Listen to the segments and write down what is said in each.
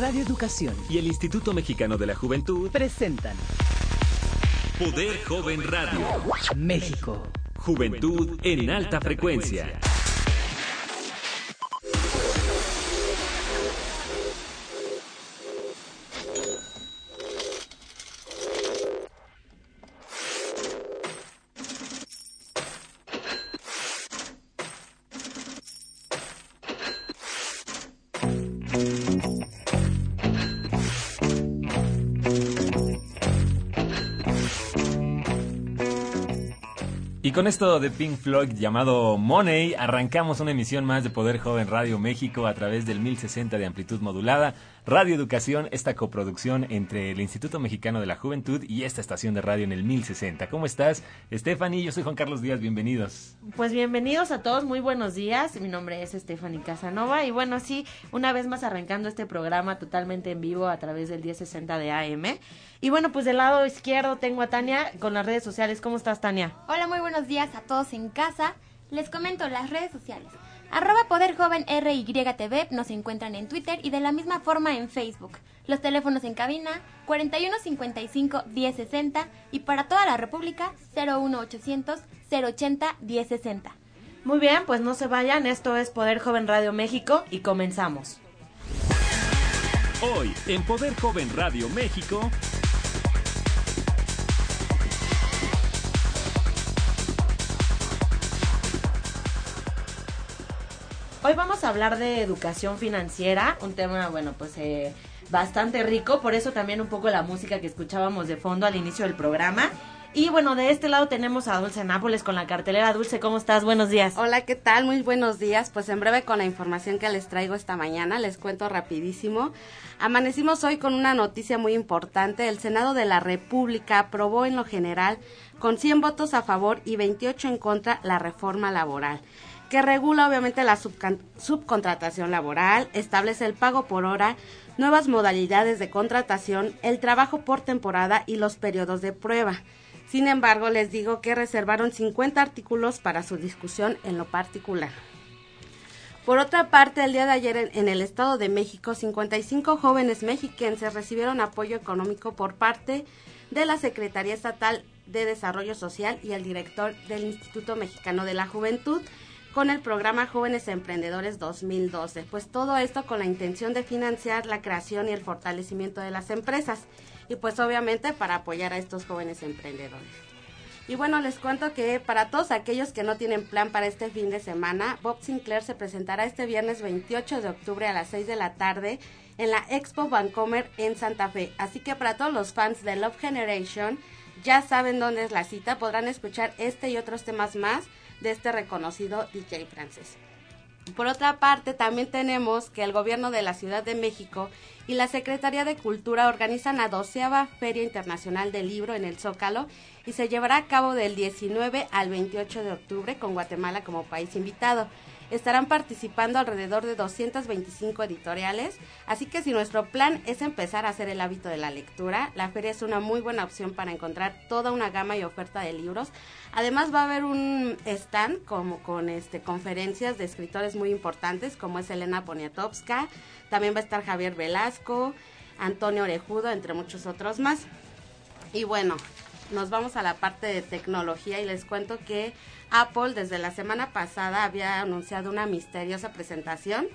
Radio Educación y el Instituto Mexicano de la Juventud presentan Poder Joven Radio. México. Juventud en alta frecuencia. Con esto de Pink Floyd llamado Money, arrancamos una emisión más de Poder Joven Radio México a través del 1060 de amplitud modulada, Radio Educación, esta coproducción entre el Instituto Mexicano de la Juventud y esta estación de radio en el 1060. ¿Cómo estás, Stephanie? Yo soy Juan Carlos Díaz, bienvenidos. Pues bienvenidos a todos, muy buenos días. Mi nombre es Stephanie Casanova y bueno, sí, una vez más arrancando este programa totalmente en vivo a través del 1060 de AM. Y bueno, pues del lado izquierdo tengo a Tania con las redes sociales. ¿Cómo estás, Tania? Hola, muy buenos días a todos en casa. Les comento las redes sociales. Arroba Poder Joven RYTV nos encuentran en Twitter y de la misma forma en Facebook. Los teléfonos en cabina 4155 1060 y para toda la República 01800 080 1060. Muy bien, pues no se vayan. Esto es Poder Joven Radio México y comenzamos. Hoy en Poder Joven Radio México. Hoy vamos a hablar de educación financiera, un tema, bueno, pues eh, bastante rico, por eso también un poco la música que escuchábamos de fondo al inicio del programa. Y bueno, de este lado tenemos a Dulce Nápoles con la cartelera. Dulce, ¿cómo estás? Buenos días. Hola, ¿qué tal? Muy buenos días. Pues en breve con la información que les traigo esta mañana, les cuento rapidísimo. Amanecimos hoy con una noticia muy importante. El Senado de la República aprobó en lo general con 100 votos a favor y 28 en contra la reforma laboral que regula obviamente la subcontratación laboral, establece el pago por hora, nuevas modalidades de contratación, el trabajo por temporada y los periodos de prueba. Sin embargo, les digo que reservaron 50 artículos para su discusión en lo particular. Por otra parte, el día de ayer en, el Estado de México, 55 jóvenes mexiquenses recibieron apoyo económico por parte de la Secretaría Estatal de Desarrollo Social y el director del Instituto Mexicano de la Juventud con el programa Jóvenes Emprendedores 2012. Pues todo esto con la intención de financiar la creación y el fortalecimiento de las empresas y pues obviamente para apoyar a estos jóvenes emprendedores. Y bueno, les cuento que para todos aquellos que no tienen plan para este fin de semana, Bob Sinclair se presentará este viernes 28 de octubre a las 6 de la tarde en la Expo Vancomer en Santa Fe. Así que para todos los fans de Love Generation, ya saben dónde es la cita, podrán escuchar este y otros temas más de este reconocido DJ francés. Por otra parte, también tenemos que el gobierno de la Ciudad de México y la Secretaría de Cultura organizan la doceava Feria Internacional del Libro en el Zócalo y se llevará a cabo del 19 al 28 de octubre con Guatemala como país invitado estarán participando alrededor de 225 editoriales, así que si nuestro plan es empezar a hacer el hábito de la lectura, la feria es una muy buena opción para encontrar toda una gama y oferta de libros. Además va a haber un stand como con este conferencias de escritores muy importantes como es Elena Poniatowska, también va a estar Javier Velasco, Antonio Orejudo, entre muchos otros más. Y bueno, nos vamos a la parte de tecnología y les cuento que Apple desde la semana pasada había anunciado una misteriosa presentación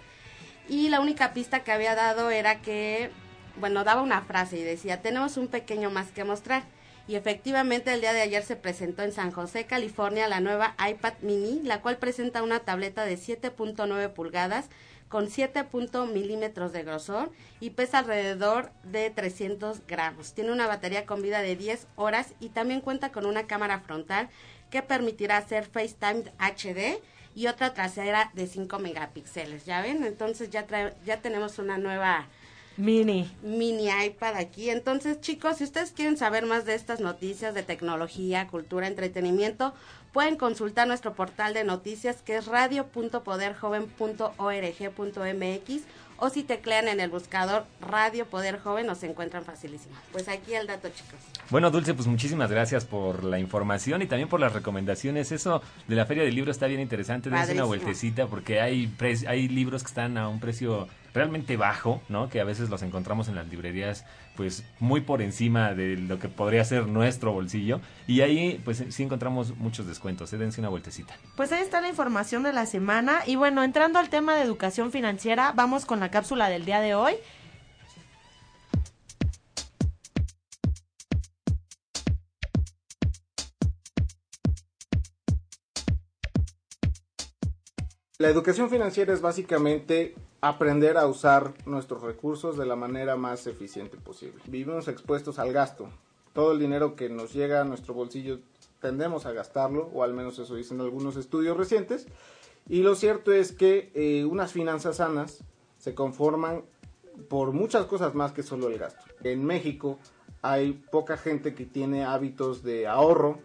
y la única pista que había dado era que, bueno, daba una frase y decía, tenemos un pequeño más que mostrar. Y efectivamente el día de ayer se presentó en San José, California, la nueva iPad mini, la cual presenta una tableta de 7.9 pulgadas con 7 milímetros de grosor y pesa alrededor de 300 gramos. Tiene una batería con vida de 10 horas y también cuenta con una cámara frontal que permitirá hacer FaceTime HD y otra trasera de 5 megapíxeles. ¿Ya ven? Entonces ya, ya tenemos una nueva mini mini iPad aquí. Entonces, chicos, si ustedes quieren saber más de estas noticias de tecnología, cultura, entretenimiento, pueden consultar nuestro portal de noticias que es radio.poderjoven.org.mx o si teclean en el buscador Radio Poder Joven nos encuentran facilísimo. Pues aquí el dato, chicos. Bueno, Dulce, pues muchísimas gracias por la información y también por las recomendaciones. Eso de la Feria del Libro está bien interesante. Dense una vueltecita porque hay, hay libros que están a un precio realmente bajo, ¿no? Que a veces los encontramos en las librerías pues muy por encima de lo que podría ser nuestro bolsillo y ahí pues sí encontramos muchos descuentos, ¿eh? dense una vueltecita. Pues ahí está la información de la semana y bueno, entrando al tema de educación financiera, vamos con la cápsula del día de hoy. La educación financiera es básicamente aprender a usar nuestros recursos de la manera más eficiente posible. Vivimos expuestos al gasto. Todo el dinero que nos llega a nuestro bolsillo tendemos a gastarlo, o al menos eso dicen algunos estudios recientes. Y lo cierto es que eh, unas finanzas sanas se conforman por muchas cosas más que solo el gasto. En México hay poca gente que tiene hábitos de ahorro,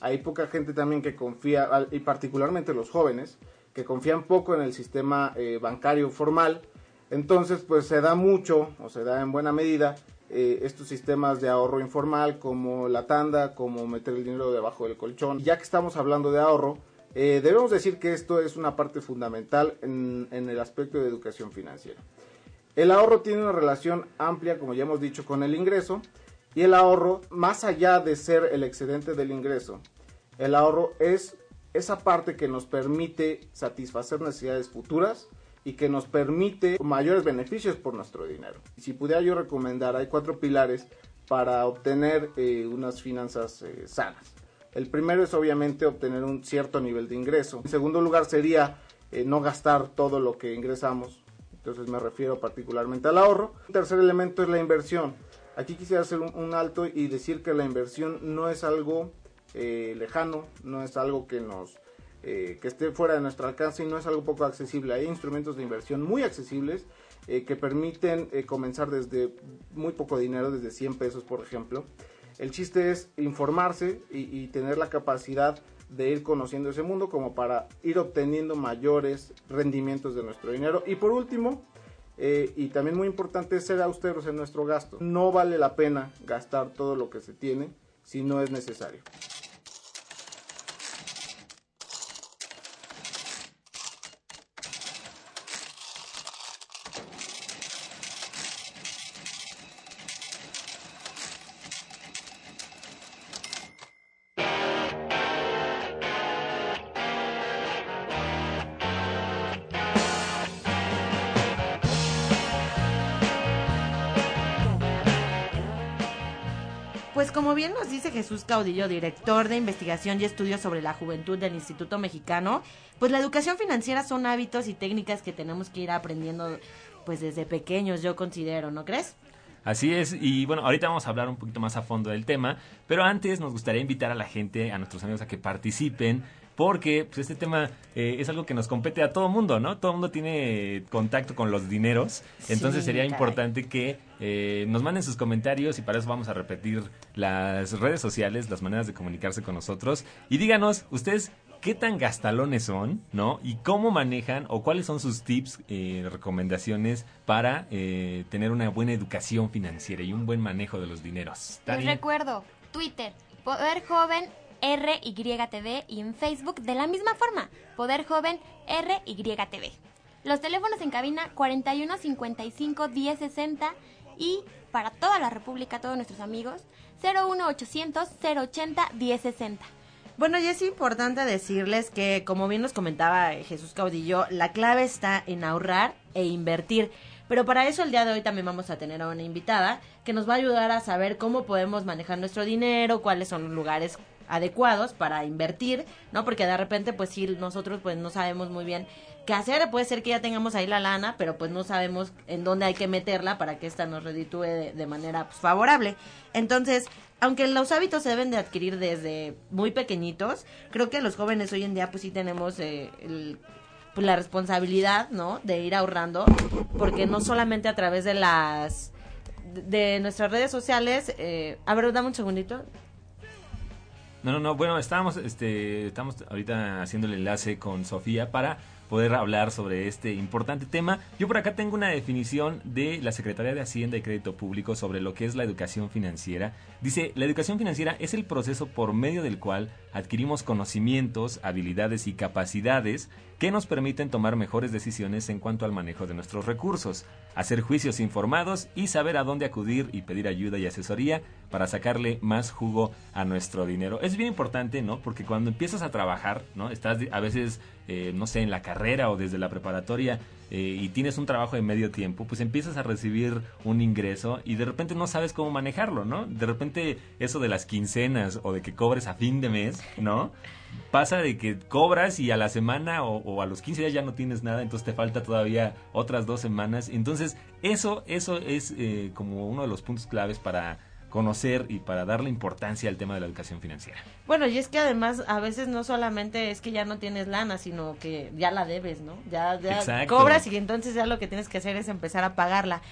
hay poca gente también que confía, y particularmente los jóvenes, que confían poco en el sistema eh, bancario formal. Entonces, pues se da mucho, o se da en buena medida, eh, estos sistemas de ahorro informal, como la tanda, como meter el dinero debajo del colchón. Ya que estamos hablando de ahorro, eh, debemos decir que esto es una parte fundamental en, en el aspecto de educación financiera. El ahorro tiene una relación amplia, como ya hemos dicho, con el ingreso, y el ahorro, más allá de ser el excedente del ingreso, el ahorro es esa parte que nos permite satisfacer necesidades futuras y que nos permite mayores beneficios por nuestro dinero. Si pudiera yo recomendar, hay cuatro pilares para obtener eh, unas finanzas eh, sanas. El primero es obviamente obtener un cierto nivel de ingreso. En segundo lugar sería eh, no gastar todo lo que ingresamos. Entonces me refiero particularmente al ahorro. El tercer elemento es la inversión. Aquí quisiera hacer un, un alto y decir que la inversión no es algo eh, lejano, no es algo que nos eh, que esté fuera de nuestro alcance y no es algo poco accesible. Hay instrumentos de inversión muy accesibles eh, que permiten comenzar desde muy poco dinero, desde 100 pesos por ejemplo. El chiste es informarse y, tener la capacidad de ir conociendo ese mundo como para ir obteniendo mayores rendimientos de nuestro dinero. Y por último, eh, y también muy importante ser austeros en nuestro gasto. No vale la pena gastar todo lo que se tiene si no es necesario. Caudillo, director de investigación y estudios sobre la juventud del Instituto Mexicano, pues la educación financiera son hábitos y técnicas que tenemos que ir aprendiendo pues desde pequeños, yo considero, ¿no crees? Así es, y bueno, ahorita vamos a hablar un poquito más a fondo del tema, pero antes nos gustaría invitar a la gente, a nuestros amigos a que participen porque pues, este tema eh, es algo que nos compete a todo mundo, ¿no? Todo mundo tiene contacto con los dineros, entonces Sí, sería caray. importante que eh, nos manden sus comentarios y para eso vamos a repetir las redes sociales, las maneras de comunicarse con nosotros y díganos ustedes qué tan gastalones son, ¿no? Y cómo manejan o cuáles son sus tips, eh, recomendaciones para eh, tener una buena educación financiera y un buen manejo de los dineros. ¿Está Les recuerdo, Twitter, Poder Joven RYTV y en Facebook de la misma forma, Poder Joven RYTV. Los teléfonos en cabina 41 55 10 60 y para toda la República, todos nuestros amigos, 01 800 080 10 60. Bueno, y es importante decirles que, como bien nos comentaba Jesús Caudillo, la clave está en ahorrar e invertir. Pero para eso el día de hoy también vamos a tener a una invitada que nos va a ayudar a saber cómo podemos manejar nuestro dinero, cuáles son los lugares adecuados para invertir, ¿no? Porque de repente, pues sí, nosotros pues no sabemos muy bien qué hacer. Puede ser que ya tengamos ahí la lana, pero pues no sabemos en dónde hay que meterla para que esta nos reditúe de, manera pues, favorable. Entonces, aunque los hábitos se deben de adquirir desde muy pequeñitos, creo que los jóvenes hoy en día pues sí tenemos eh, el- pues, la responsabilidad, ¿no? De ir ahorrando, porque no solamente a través de las de nuestras redes sociales, eh, a ver, dame un segundito. No, no, no, bueno, estábamos, este, estamos ahorita haciendo el enlace con Sofía para poder hablar sobre este importante tema. Yo por acá tengo una definición de la Secretaría de Hacienda y Crédito Público sobre lo que es la educación financiera. Dice, la educación financiera es el proceso por medio del cual adquirimos conocimientos, habilidades y capacidades que nos permiten tomar mejores decisiones en cuanto al manejo de nuestros recursos, hacer juicios informados y saber a dónde acudir y pedir ayuda y asesoría para sacarle más jugo a nuestro dinero. Es bien importante, ¿no? Porque cuando empiezas a trabajar, ¿no? Estás a veces, eh, no sé, en la carrera o desde la preparatoria eh, y tienes un trabajo de medio tiempo, pues empiezas a recibir un ingreso y de repente no sabes cómo manejarlo, ¿no? De repente eso de las quincenas o de que cobres a fin de mes, ¿no? Pasa de que cobras y a la semana o, a los 15 días ya no tienes nada, entonces te falta todavía otras dos semanas. Entonces eso, eso es eh, como uno de los puntos claves para conocer y para darle importancia al tema de la educación financiera. Bueno, y es que además a veces no solamente es que ya no tienes lana, sino que ya la debes, ¿no? Ya, ya cobras y entonces ya lo que tienes que hacer es empezar a pagarla.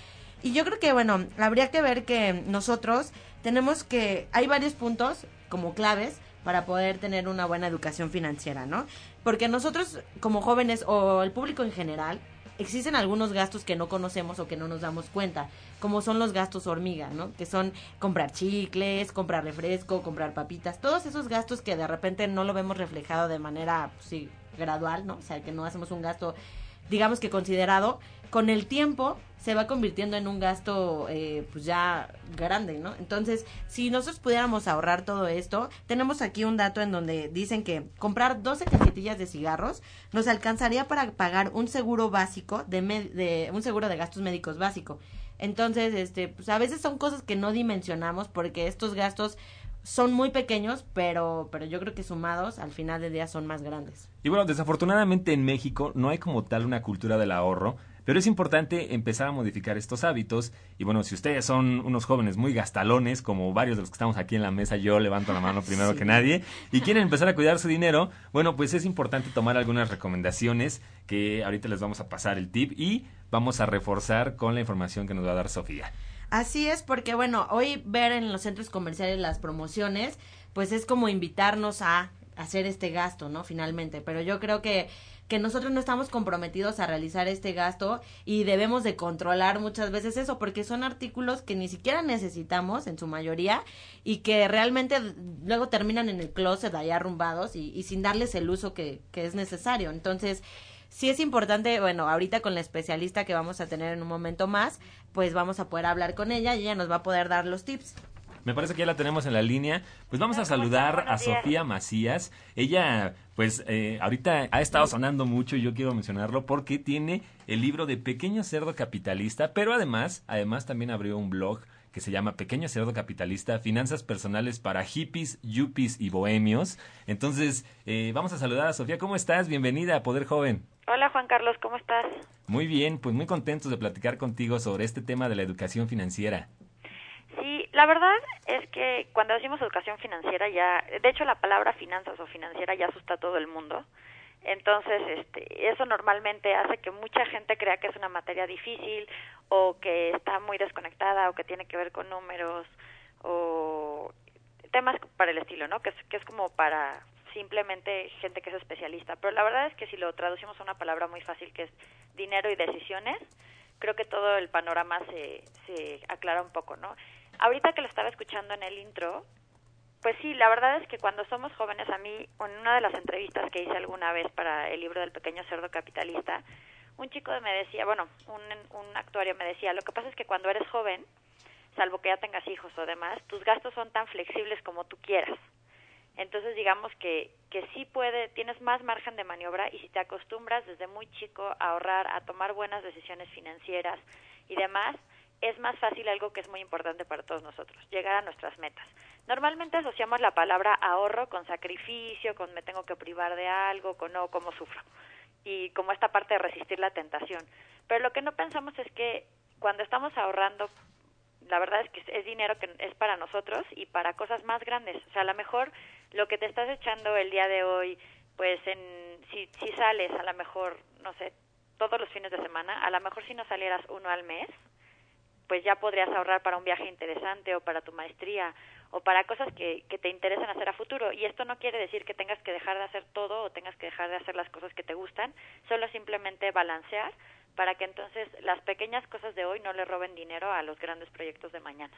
Y yo creo que, bueno, habría que ver que nosotros tenemos que, hay varios puntos como claves para poder tener una buena educación financiera, ¿no? Porque nosotros como jóvenes o el público en general existen algunos gastos que no conocemos o que no nos damos cuenta, como son los gastos hormiga, ¿no? Que son comprar chicles, comprar refresco, comprar papitas, todos esos gastos que de repente no lo vemos reflejado de manera, pues, sí, gradual, ¿no? O sea, que no hacemos un gasto, digamos que considerado, con el tiempo se va convirtiendo en un gasto eh, pues ya grande, ¿no? Entonces, si nosotros pudiéramos ahorrar todo esto, tenemos aquí un dato en donde dicen que comprar 12 cajetillas de cigarros nos alcanzaría para pagar un seguro básico de, de un seguro de gastos médicos básico. Entonces, este, pues a veces son cosas que no dimensionamos porque estos gastos son muy pequeños, pero, pero yo creo que sumados al final del día son más grandes. Y bueno, desafortunadamente en México no hay como tal una cultura del ahorro. Pero es importante empezar a modificar estos hábitos. Y bueno, si ustedes son unos jóvenes muy gastalones, como varios de los que estamos aquí en la mesa, yo levanto la mano primero que nadie, y quieren empezar a cuidar su dinero, bueno, pues es importante tomar algunas recomendaciones que ahorita les vamos a pasar el tip y vamos a reforzar con la información que nos va a dar Sofía. Así es, porque bueno, hoy ver en los centros comerciales las promociones, pues es como invitarnos a hacer este gasto, ¿no? Finalmente, pero yo creo que que nosotros no estamos comprometidos a realizar este gasto y debemos de controlar muchas veces eso porque son artículos que ni siquiera necesitamos en su mayoría y que realmente luego terminan en el closet allá arrumbados y, sin darles el uso que, que es necesario. Entonces, sí es importante, bueno, ahorita con la especialista que vamos a tener en un momento más, pues vamos a poder hablar con ella y ella nos va a poder dar los tips. Me parece que ya la tenemos en la línea. Pues vamos a saludar a Sofía Macías. Ella, pues eh, ahorita ha estado sonando mucho y yo quiero mencionarlo porque tiene el libro de Pequeño Cerdo Capitalista, pero además, además también abrió un blog que se llama Pequeño Cerdo Capitalista, Finanzas Personales para Hippies, Yuppies y Bohemios. Entonces, eh, vamos a saludar a Sofía. ¿Cómo estás? Bienvenida a Poder Joven. Hola Juan Carlos, ¿cómo estás? Muy bien, pues muy contentos de platicar contigo sobre este tema de la educación financiera. La verdad es que cuando decimos educación financiera ya, de hecho la palabra finanzas o financiera ya asusta a todo el mundo. Entonces, este, eso normalmente hace que mucha gente crea que es una materia difícil o que está muy desconectada o que tiene que ver con números o temas para el estilo, ¿no? Que es como para simplemente gente que es especialista. Pero la verdad es que si lo traducimos a una palabra muy fácil que es dinero y decisiones, creo que todo el panorama se, se aclara un poco, ¿no? Ahorita que lo estaba escuchando en el intro, pues sí, la verdad es que cuando somos jóvenes, a mí, en una de las entrevistas que hice alguna vez para el libro del pequeño cerdo capitalista, un chico me decía, bueno, un, actuario me decía, lo que pasa es que cuando eres joven, salvo que ya tengas hijos o demás, tus gastos son tan flexibles como tú quieras. Entonces digamos que, que sí puede, tienes más margen de maniobra y si te acostumbras desde muy chico a ahorrar, a tomar buenas decisiones financieras y demás, es más fácil algo que es muy importante para todos nosotros, llegar a nuestras metas. Normalmente asociamos la palabra ahorro con sacrificio, con me tengo que privar de algo, con no, como sufro, y como esta parte de resistir la tentación. Pero lo que no pensamos es que cuando estamos ahorrando, la verdad es que es dinero que es para nosotros y para cosas más grandes. O sea, a lo mejor lo que te estás echando el día de hoy, pues en, si, si sales a lo mejor, no sé, todos los fines de semana, a lo mejor si no salieras uno al mes, pues ya podrías ahorrar para un viaje interesante o para tu maestría o para cosas que, te interesan hacer a futuro. Y esto no quiere decir que tengas que dejar de hacer todo o tengas que dejar de hacer las cosas que te gustan, solo simplemente balancear para que entonces las pequeñas cosas de hoy no le roben dinero a los grandes proyectos de mañana.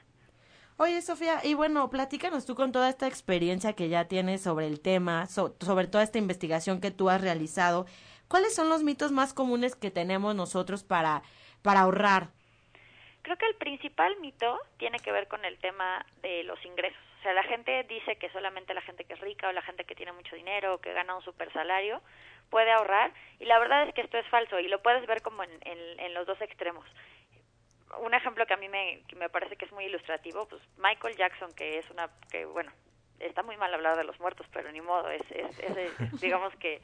Oye, Sofía, y bueno, platícanos tú con toda esta experiencia que ya tienes sobre el tema, sobre toda esta investigación que tú has realizado. ¿Cuáles son los mitos más comunes que tenemos nosotros para, para ahorrar? Creo que el principal mito tiene que ver con el tema de los ingresos. O sea, la gente dice que solamente la gente que es rica o la gente que tiene mucho dinero o que gana un super salario puede ahorrar y la verdad es que esto es falso y lo puedes ver como en, en, en los dos extremos un ejemplo que a mí me, me parece que es muy ilustrativo, pues Michael Jackson, que es una, que bueno, está muy mal hablar de los muertos, pero ni modo, es, es, digamos que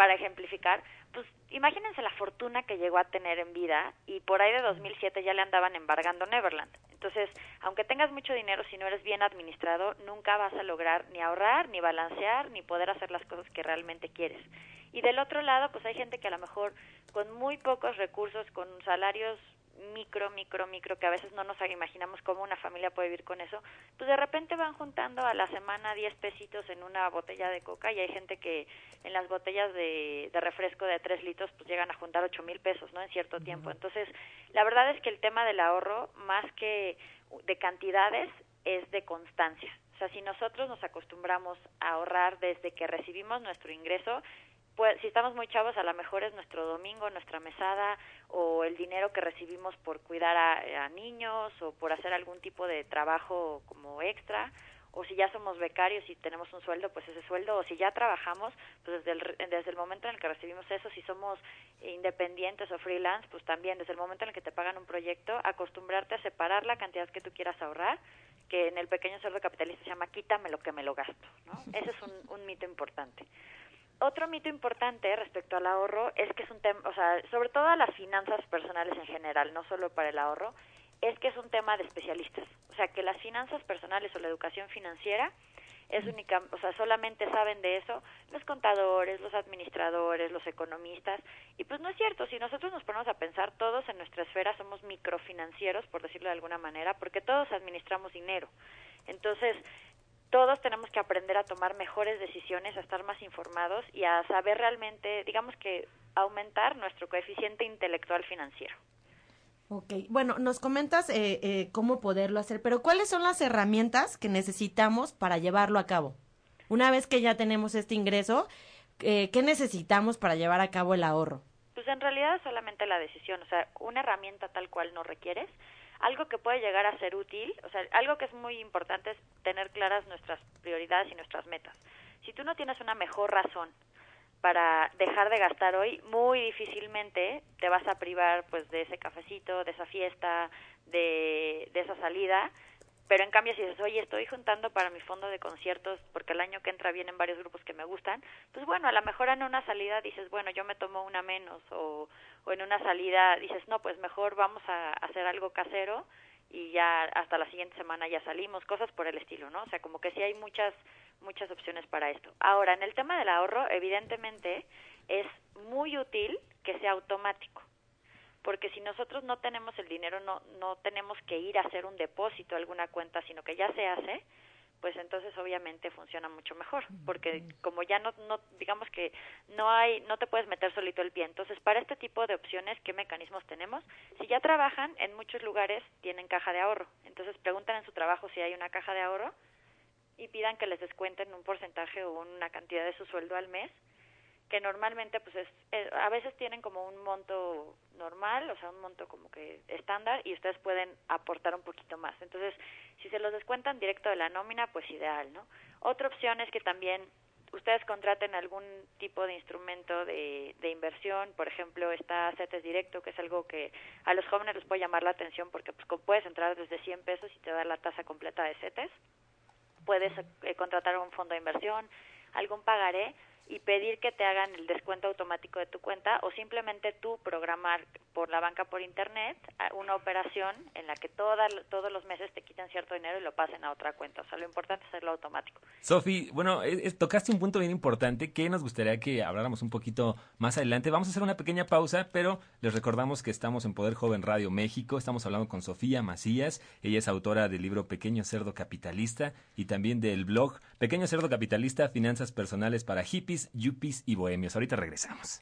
para ejemplificar, pues imagínense la fortuna que llegó a tener en vida y por ahí de 2007 ya le andaban embargando Neverland. Entonces, aunque tengas mucho dinero, si no eres bien administrado, nunca vas a lograr ni ahorrar, ni balancear, ni poder hacer las cosas que realmente quieres. Y del otro lado, pues hay gente que a lo mejor con muy pocos recursos, con salarios micro, micro, micro, que a veces no nos imaginamos cómo una familia puede vivir con eso, pues de repente van juntando a la semana 10 pesitos en una botella de coca y hay gente que en las botellas de, de refresco de 3 litros pues llegan a juntar 8 mil pesos, ¿no? En cierto tiempo. Entonces, la verdad es que el tema del ahorro, más que de cantidades, es de constancia. O sea, si nosotros nos acostumbramos a ahorrar desde que recibimos nuestro ingreso, pues, si estamos muy chavos, a lo mejor es nuestro domingo, nuestra mesada o el dinero que recibimos por cuidar a, niños o por hacer algún tipo de trabajo como extra o si ya somos becarios y tenemos un sueldo, pues ese sueldo, o si ya trabajamos, pues desde el, desde el momento en el que recibimos eso, si somos independientes o freelance, pues también desde el momento en el que te pagan un proyecto, acostumbrarte a separar la cantidad que tú quieras ahorrar, que en el pequeño cerdo capitalista se llama quítame lo que me lo gasto, ¿no? Ese es un, un mito importante otro mito importante respecto al ahorro es que es un tema, o sea, sobre todo a las finanzas personales en general, no solo para el ahorro, es que es un tema de especialistas. O sea, que las finanzas personales o la educación financiera es única, o sea, solamente saben de eso los contadores, los administradores, los economistas, y pues no es cierto, si nosotros nos ponemos a pensar, todos en nuestra esfera somos microfinancieros, por decirlo de alguna manera, porque todos administramos dinero. Entonces, todos tenemos que aprender a tomar mejores decisiones, a estar más informados y a saber realmente, digamos que, aumentar nuestro coeficiente intelectual financiero. Ok, bueno, nos comentas eh, eh, cómo poderlo hacer, pero ¿cuáles son las herramientas que necesitamos para llevarlo a cabo? Una vez que ya tenemos este ingreso, eh, ¿qué necesitamos para llevar a cabo el ahorro? Pues en realidad es solamente la decisión, o sea, una herramienta tal cual no requieres, algo que puede llegar a ser útil, o sea, algo que es muy importante es tener claras nuestras prioridades y nuestras metas. Si tú no tienes una mejor razón para dejar de gastar hoy, muy difícilmente te vas a privar pues de ese cafecito, de esa fiesta, de, de esa salida, pero en cambio si dices, oye, estoy juntando para mi fondo de conciertos porque el año que entra vienen varios grupos que me gustan, pues bueno, a lo mejor en una salida dices, bueno, yo me tomo una menos o, o en una salida dices, no, pues mejor vamos a hacer algo casero y ya hasta la siguiente semana ya salimos, cosas por el estilo, ¿no? O sea, como que sí hay muchas muchas opciones para esto. Ahora, en el tema del ahorro, evidentemente es muy útil que sea automático porque si nosotros no tenemos el dinero, no, no tenemos que ir a hacer un depósito a alguna cuenta, sino que ya se hace, pues entonces obviamente funciona mucho mejor, porque como ya no, no, digamos que no hay, no te puedes meter solito el pie. Entonces, para este tipo de opciones, ¿qué mecanismos tenemos? Si ya trabajan, en muchos lugares tienen caja de ahorro. Entonces, preguntan en su trabajo si hay una caja de ahorro y pidan que les descuenten un porcentaje o una cantidad de su sueldo al mes que normalmente pues es, eh, a veces tienen como un monto normal, o sea, un monto como que estándar y ustedes pueden aportar un poquito más. Entonces, si se los descuentan directo de la nómina, pues ideal, ¿no? Otra opción es que también ustedes contraten algún tipo de instrumento de, de inversión, por ejemplo, está CETES Directo, que es algo que a los jóvenes les puede llamar la atención porque pues puedes entrar desde 100 pesos y te da la tasa completa de CETES. Puedes eh, contratar un fondo de inversión, algún pagaré y pedir que te hagan el descuento automático de tu cuenta o simplemente tú programar por la banca por internet una operación en la que toda, todos los meses te quiten cierto dinero y lo pasen a otra cuenta. O sea, lo importante es hacerlo automático. Sofi, bueno, tocaste un punto bien importante que nos gustaría que habláramos un poquito más adelante. Vamos a hacer una pequeña pausa, pero les recordamos que estamos en Poder Joven Radio México. Estamos hablando con Sofía Macías. Ella es autora del libro Pequeño Cerdo Capitalista y también del blog Pequeño Cerdo Capitalista, Finanzas Personales para Hippies yuppies y bohemios. Ahorita regresamos.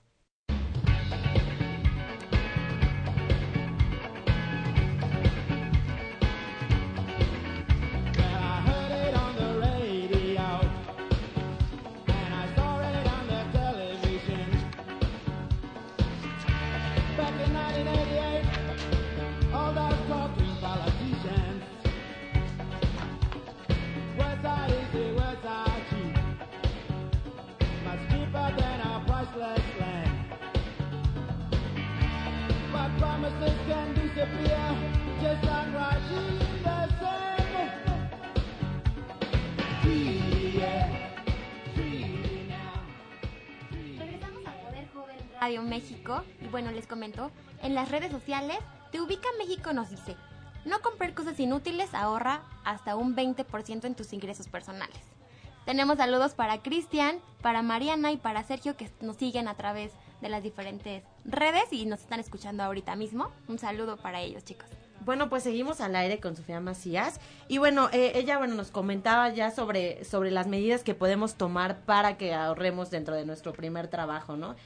Radio México y bueno, les comento, en las redes sociales, Te Ubica México nos dice, no comprar cosas inútiles ahorra hasta un 20% en tus ingresos personales. Tenemos saludos para Cristian, para Mariana y para Sergio que nos siguen a través de las diferentes redes y nos están escuchando ahorita mismo. Un saludo para ellos, chicos. Bueno, pues seguimos al aire con Sofía Macías y bueno, eh, ella bueno nos comentaba ya sobre sobre las medidas que podemos tomar para que ahorremos dentro de nuestro primer trabajo, ¿no?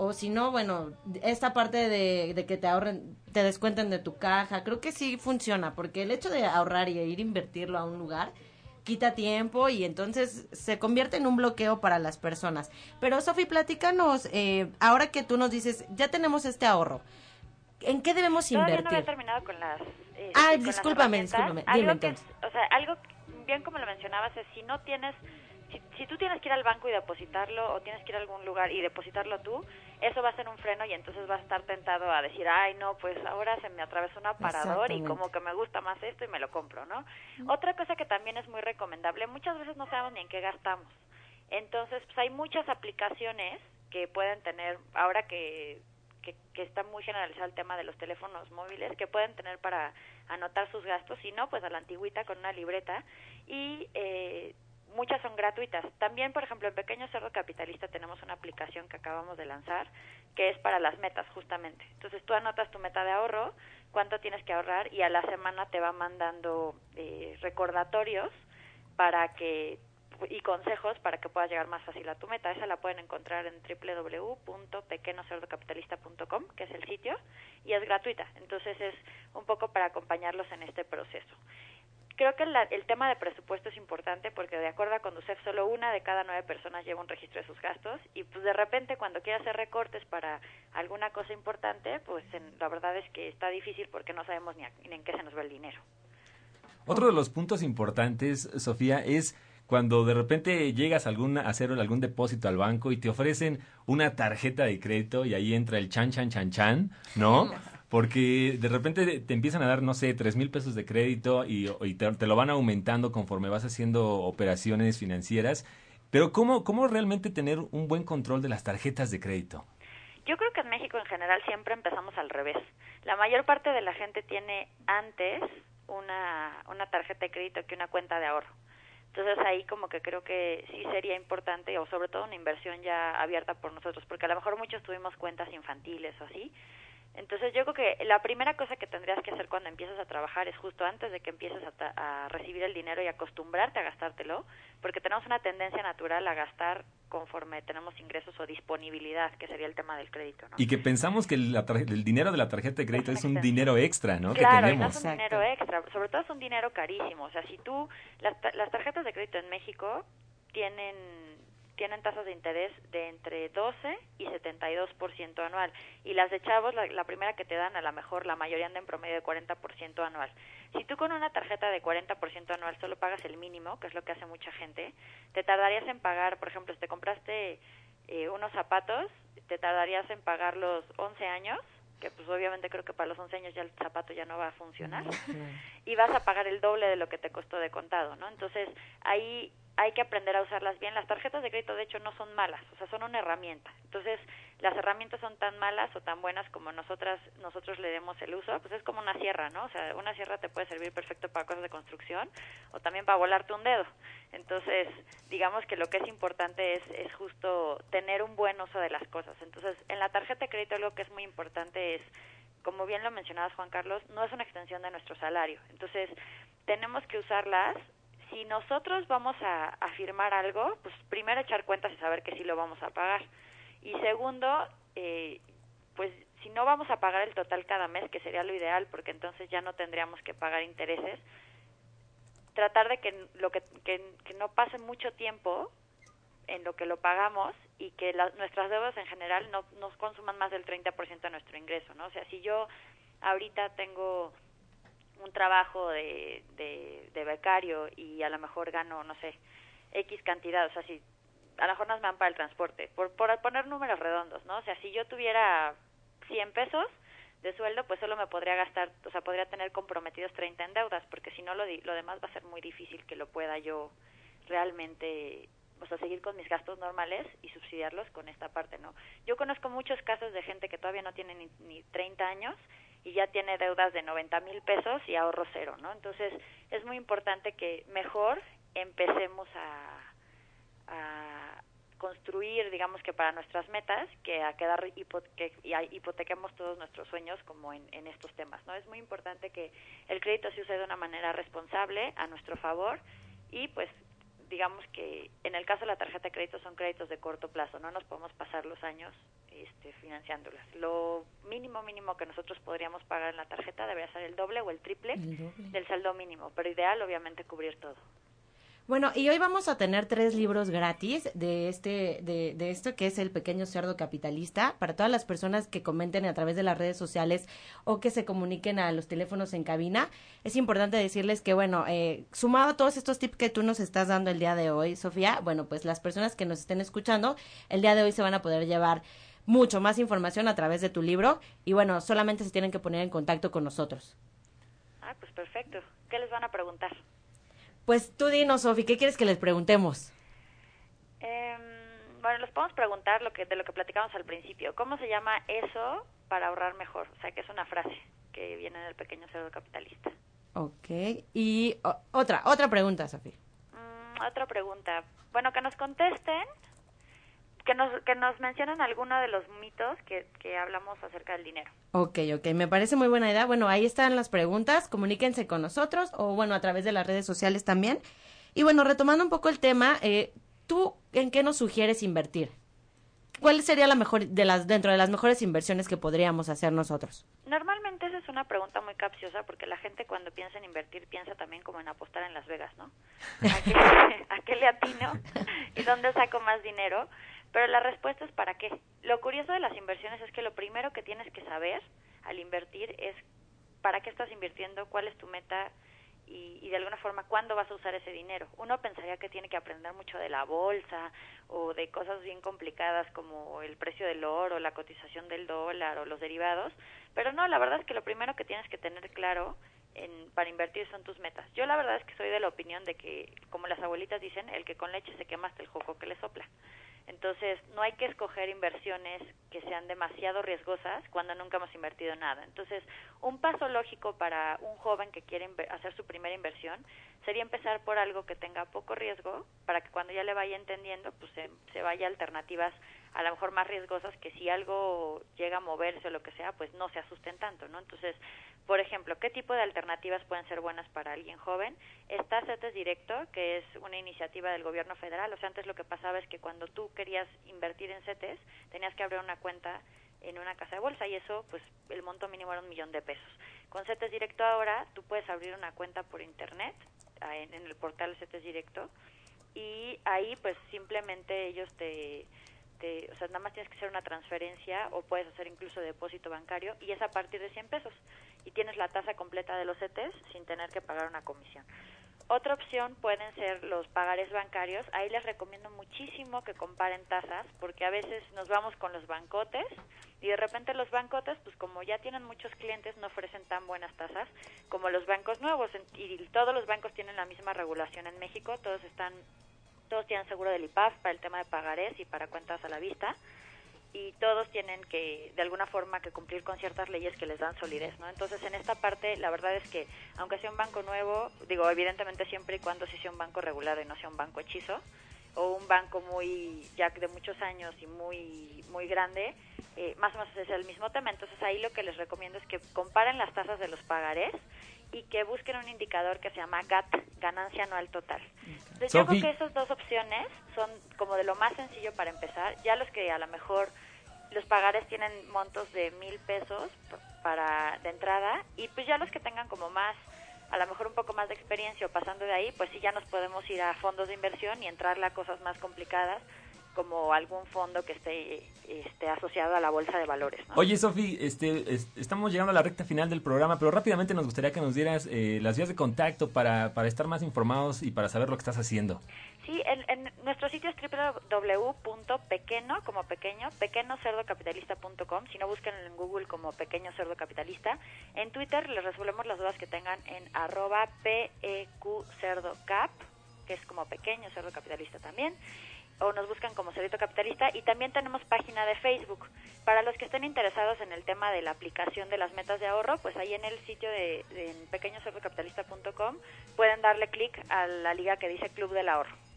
o si no, bueno, esta parte de, que te ahorren, te descuenten de tu caja, creo que sí funciona, porque el hecho de ahorrar y ir a invertirlo a un lugar quita tiempo y entonces se convierte en un bloqueo para las personas. Pero Sofi, platícanos, eh, ahora que tú nos dices, ya tenemos este ahorro, ¿en qué debemos invertir? no he terminado con las... Eh, ah, discúlpame, discúlpame, dime entonces. o sea, algo, bien como lo mencionabas, es si no tienes si, tú tienes que ir al banco y depositarlo o tienes que ir a algún lugar y depositarlo tú, eso va a ser un freno y entonces vas a estar tentado a decir, ay, no, pues ahora se me atravesó un aparador y como que me gusta más esto y me lo compro, ¿no? Otra cosa que también es muy recomendable, muchas veces no sabemos ni en qué gastamos. Entonces, pues hay muchas aplicaciones que pueden tener, ahora que, que, que está muy generalizado el tema de los teléfonos móviles, que pueden tener para anotar sus gastos, si no, pues a la antigüita con una libreta y eh, muchas son gratuitas. También, por ejemplo, en Pequeño Cerdo Capitalista tenemos una aplicación que acabamos de lanzar que es para las metas, justamente. Entonces tú anotas tu meta de ahorro, cuánto tienes que ahorrar y a la semana te va mandando eh, recordatorios para que y consejos para que puedas llegar más fácil a tu meta. Esa la pueden encontrar en www.pequeñocerdocapitalista.com, que es el sitio, y es gratuita. Entonces es un poco para acompañarlos en este proceso creo que el tema de presupuesto es importante porque de acuerdo a Conducef solo una de cada nueve personas lleva un registro de sus gastos y pues de repente cuando quiere hacer recortes para alguna cosa importante pues la verdad es que está difícil porque no sabemos ni, ni en qué se nos va el dinero. Otro de los puntos importantes, Sofía, es cuando de repente llegas a, algún, a hacer algún depósito al banco y te ofrecen una tarjeta de crédito y ahí entra el chan, chan, chan, chan, ¿no? Porque de repente te empiezan a dar, no sé, tres mil pesos de crédito y, te, lo van aumentando conforme vas haciendo operaciones financieras. Pero ¿cómo, ¿cómo realmente tener un buen control de las tarjetas de crédito? Yo creo que en México en general siempre empezamos al revés. La mayor parte de la gente tiene antes una, una tarjeta de crédito que una cuenta de ahorro. Entonces ahí como que creo que sí sería importante, o sobre todo una inversión ya abierta por nosotros, porque a lo mejor muchos tuvimos cuentas infantiles o así, entonces yo creo que la primera cosa que tendrías que hacer cuando empiezas a trabajar es justo antes de que empieces a, recibir el dinero y acostumbrarte a gastártelo, porque tenemos una tendencia natural a gastar conforme tenemos ingresos o disponibilidad, que sería el tema del crédito. ¿no? Y que pensamos que el, dinero de la tarjeta de crédito es, un dinero extra, ¿no? Claro, que no es un dinero extra, sobre todo es un dinero carísimo. O sea, si tú, las, las tarjetas de crédito en México tienen tienen tasas de interés de entre 12 y 72% anual. Y las de chavos, la, primera que te dan, a lo mejor la mayoría anda en promedio de 40% anual. Si tú con una tarjeta de 40% anual solo pagas el mínimo, que es lo que hace mucha gente, te tardarías en pagar, por ejemplo, si te compraste eh, unos zapatos, te tardarías en pagar los 11 años que pues obviamente creo que para los 11 años ya el zapato ya no va a funcionar y vas a pagar el doble de lo que te costó de contado, ¿no? Entonces ahí hay que aprender a usarlas bien. Las tarjetas de crédito, de hecho, no son malas, o sea, son una herramienta. Entonces, las herramientas son tan malas o tan buenas como nosotras nosotros le demos el uso, pues es como una sierra, ¿no? O sea, una sierra te puede servir perfecto para cosas de construcción o también para volarte un dedo. Entonces, digamos que lo que es importante es, es justo tener un buen uso de las cosas. Entonces, en la tarjeta de crédito algo que es muy importante es como bien lo mencionabas Juan Carlos, no es una extensión de nuestro salario. Entonces, tenemos que usarlas si nosotros vamos a, firmar algo, pues primero echar cuentas y saber que sí lo vamos a pagar. Y segundo, eh, pues si no vamos a pagar el total cada mes, que sería lo ideal, porque entonces ya no tendríamos que pagar intereses, tratar de que, lo que, que, no pase mucho tiempo en lo que lo pagamos y que nuestras deudas en general no nos consuman más del 30% de nuestro ingreso, ¿no? O sea, si yo ahorita tengo un trabajo de, de, de, becario y a lo mejor gano, no sé, X cantidad, o sea, si a mejor nos me dan para el transporte, por, por poner números redondos, ¿no? O sea, si yo tuviera 100 pesos de sueldo, pues solo me podría gastar, o sea, podría tener comprometidos 30 en deudas, porque si no lo, lo demás va a ser muy difícil que lo pueda yo realmente o sea, seguir con mis gastos normales y subsidiarlos con esta parte, ¿no? Yo conozco muchos casos de gente que todavía no tiene ni, ni 30 años y ya tiene deudas de 90 mil pesos y ahorro cero, ¿no? Entonces, es muy importante que mejor empecemos a, a construir, digamos que para nuestras metas, que a quedar que hipotequemos todos nuestros sueños como en, en estos temas, ¿no? Es muy importante que el crédito se use de una manera responsable, a nuestro favor, y pues digamos que en el caso de la tarjeta de crédito son créditos de corto plazo, no nos podemos pasar los años este, financiándolas. Lo mínimo mínimo que nosotros podríamos pagar en la tarjeta debería ser el doble o el triple, el doble. del saldo mínimo, pero ideal obviamente cubrir todo. Bueno, y hoy vamos a tener tres libros gratis de este, de, de, esto que es El Pequeño Cerdo Capitalista, para todas las personas que comenten a través de las redes sociales o que se comuniquen a los teléfonos en cabina. Es importante decirles que, bueno, eh, sumado a todos estos tips que tú nos estás dando el día de hoy, Sofía, bueno, pues las personas que nos estén escuchando, el día de hoy se van a poder llevar mucho más información a través de tu libro y, bueno, solamente se tienen que poner en contacto con nosotros. Ah, pues perfecto. ¿Qué les van a preguntar? Pues tú dinos, Sofi, ¿qué quieres que les preguntemos? Eh, bueno, les podemos preguntar lo que, de lo que platicamos al principio. ¿Cómo se llama eso para ahorrar mejor? O sea, que es una frase que viene del pequeño cerdo capitalista. Ok. Y o, otra, otra pregunta, Sofi. Mm, otra pregunta. Bueno, que nos contesten, que nos, que nos mencionen alguno de los mitos que, que hablamos acerca del dinero. Ok, ok, me parece muy buena idea. Bueno, ahí están las preguntas, comuníquense con nosotros o bueno, a través de las redes sociales también. Y bueno, retomando un poco el tema, eh, ¿tú en qué nos sugieres invertir? ¿Cuál sería la mejor de las dentro de las mejores inversiones que podríamos hacer nosotros? Normalmente esa es una pregunta muy capciosa porque la gente cuando piensa en invertir piensa también como en apostar en Las Vegas, ¿no? ¿A qué, a qué le atino y dónde saco más dinero? Pero la respuesta es para qué. Lo curioso de las inversiones es que lo primero que tienes que saber al invertir es para qué estás invirtiendo, cuál es tu meta y, y, de alguna forma cuándo vas a usar ese dinero. Uno pensaría que tiene que aprender mucho de la bolsa o de cosas bien complicadas como el precio del oro, la cotización del dólar o los derivados, pero no, la verdad es que lo primero que tienes que tener claro en, para invertir son tus metas. Yo la verdad es que soy de la opinión de que, como las abuelitas dicen, el que con leche se quema hasta el joco que le sopla. Entonces, no hay que escoger inversiones que sean demasiado riesgosas cuando nunca hemos invertido nada. Entonces, un paso lógico para un joven que quiere hacer su primera inversión sería empezar por algo que tenga poco riesgo para que cuando ya le vaya entendiendo, pues se, vaya a alternativas a lo mejor más riesgosas que si algo llega a moverse o lo que sea, pues no se asusten tanto, ¿no? Entonces, por ejemplo, ¿qué tipo de alternativas pueden ser buenas para alguien joven? Está CETES Directo, que es una iniciativa del gobierno federal. O sea, antes lo que pasaba es que cuando tú querías invertir en CETES, tenías que abrir una cuenta en una casa de bolsa y eso, pues el monto mínimo era un millón de pesos. Con CETES Directo ahora, tú puedes abrir una cuenta por internet en, en el portal CETES Directo y ahí pues simplemente ellos te te, o sea, nada más tienes que hacer una transferencia o puedes hacer incluso depósito bancario y es a partir de 100 pesos y tienes la tasa completa de los CETES sin tener que pagar una comisión. Otra opción pueden ser los pagares bancarios. Ahí les recomiendo muchísimo que comparen tasas porque a veces nos vamos con los bancotes y de repente los bancotes, pues como ya tienen muchos clientes, no ofrecen tan buenas tasas como los bancos nuevos y todos los bancos tienen la misma regulación en México, todos están todos tienen seguro del IPAF para el tema de pagarés y para cuentas a la vista y todos tienen que de alguna forma que cumplir con ciertas leyes que les dan solidez, ¿no? Entonces, en esta parte la verdad es que aunque sea un banco nuevo, digo, evidentemente siempre y cuando sea un banco regulado y no sea un banco hechizo o un banco muy ya de muchos años y muy muy grande, eh, más o menos es el mismo tema. Entonces, ahí lo que les recomiendo es que comparen las tasas de los pagarés y que busquen un indicador que se llama GAT, ganancia anual total. Entonces, yo creo que esas dos opciones son como de lo más sencillo para empezar. Ya los que a lo mejor los pagares tienen montos de mil pesos para de entrada y pues ya los que tengan como más a lo mejor un poco más de experiencia o pasando de ahí, pues sí ya nos podemos ir a fondos de inversión y entrarle a cosas más complicadas como algún fondo que esté, esté asociado a la bolsa de valores. Oye, Sofi, este, estamos llegando a la recta final del programa, pero rápidamente nos gustaría que nos dieras eh, las vías de contacto para, para estar más informados y para saber lo que estás haciendo. Sí, en, nuestro sitio es www.pequeño, como pequeño, pequeñocerdocapitalista.com. Si no, busquen en Google como Pequeño Cerdo Capitalista. En Twitter les resolvemos las dudas que tengan en arroba PEQCerdoCap, que es como Pequeño Cerdo Capitalista también o nos buscan como Cerdito Capitalista y también tenemos página de Facebook. Para los que estén interesados en el tema de la aplicación de las metas de ahorro, pues ahí en el sitio de, de pequeñocerdocapitalista.com pueden darle clic a la liga que dice Club del Ahorro.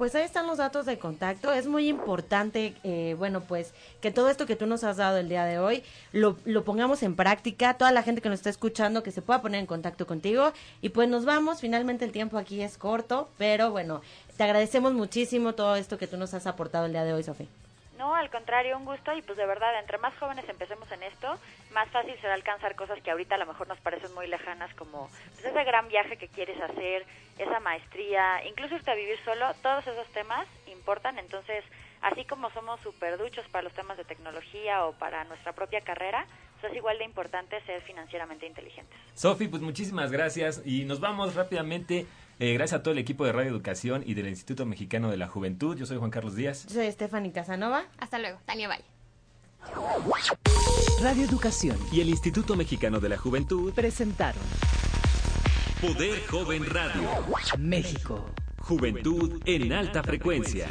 Pues ahí están los datos de contacto. Es muy importante, eh, bueno, pues que todo esto que tú nos has dado el día de hoy lo, lo, pongamos en práctica. Toda la gente que nos está escuchando que se pueda poner en contacto contigo. Y pues nos vamos. Finalmente el tiempo aquí es corto, pero bueno, te agradecemos muchísimo todo esto que tú nos has aportado el día de hoy, Sofía. No, al contrario, un gusto. Y pues de verdad, entre más jóvenes empecemos en esto, más fácil será alcanzar cosas que ahorita a lo mejor nos parecen muy lejanas, como pues, ese gran viaje que quieres hacer, esa maestría, incluso irte a vivir solo, todos esos temas importan, entonces, así como somos súper duchos para los temas de tecnología o para nuestra propia carrera, es igual de importante ser financieramente inteligentes. Sofi, pues muchísimas gracias y nos vamos rápidamente eh, gracias a todo el equipo de Radio Educación y del Instituto Mexicano de la Juventud. Yo soy Juan Carlos Díaz. Yo soy Stephanie Casanova. Hasta luego, Tania Valle. Radio Educación y el Instituto Mexicano de la Juventud presentaron Poder Joven Radio. México. Juventud en alta frecuencia.